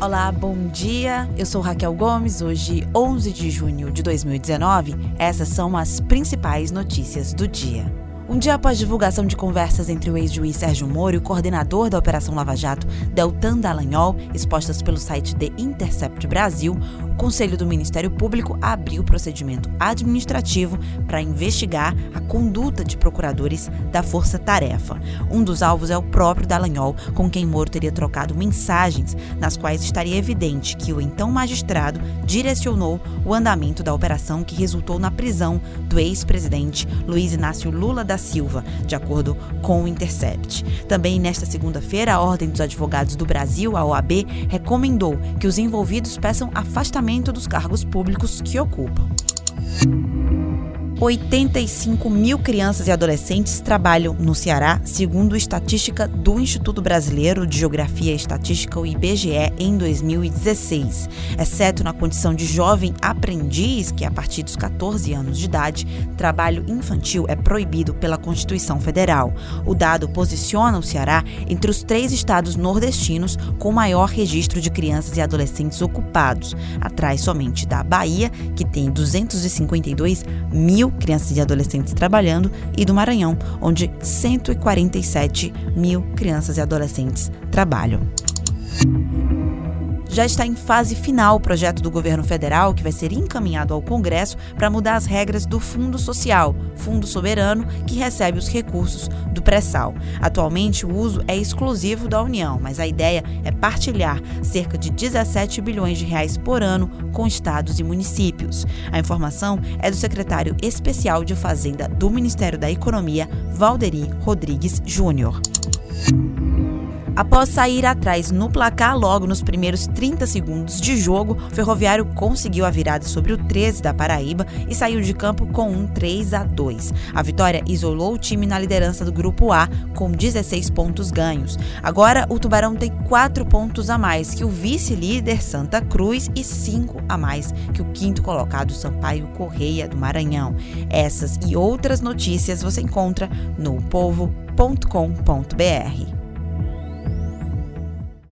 Olá, bom dia. Eu sou Raquel Gomes. Hoje, 11 de junho de 2019, essas são as principais notícias do dia. Um dia após divulgação de conversas entre o ex-juiz Sérgio Moro e o coordenador da Operação Lava Jato, Deltan Dallagnol, expostas pelo site The Intercept Brasil, Conselho do Ministério Público abriu procedimento administrativo para investigar a conduta de procuradores da Força Tarefa. Um dos alvos é o próprio Dallagnol, com quem Moro teria trocado mensagens nas quais estaria evidente que o então magistrado direcionou o andamento da operação que resultou na prisão do ex-presidente Luiz Inácio Lula da Silva, de acordo com o Intercept. Também nesta segunda-feira, a Ordem dos Advogados do Brasil, a OAB, recomendou que os envolvidos peçam afastamento dos cargos públicos que ocupam. 85 mil crianças e adolescentes trabalham no Ceará, segundo estatística do Instituto Brasileiro de Geografia e Estatística, o IBGE, em 2016. Exceto na condição de jovem aprendiz, que a partir dos 14 anos de idade, trabalho infantil é proibido pela Constituição Federal. O dado posiciona o Ceará entre os três estados nordestinos com maior registro de crianças e adolescentes ocupados, atrás somente da Bahia, que tem 252 mil crianças e adolescentes trabalhando, e do Maranhão, onde 147 mil crianças e adolescentes trabalham já está em fase final o projeto do governo federal, que vai ser encaminhado ao Congresso para mudar as regras do Fundo Social, fundo soberano que recebe os recursos do pré-sal. Atualmente, o uso é exclusivo da União, mas a ideia é partilhar cerca de 17 bilhões de reais por ano com estados e municípios. A informação é do secretário especial de Fazenda do Ministério da Economia, Valderi Rodrigues Júnior. Após sair atrás no placar logo nos primeiros 30 segundos de jogo, o Ferroviário conseguiu a virada sobre o 13 da Paraíba e saiu de campo com um 3 a 2. A vitória isolou o time na liderança do grupo A com 16 pontos ganhos. Agora o Tubarão tem 4 pontos a mais que o vice-líder Santa Cruz e 5 a mais que o quinto colocado Sampaio Correia do Maranhão. Essas e outras notícias você encontra no povo.com.br.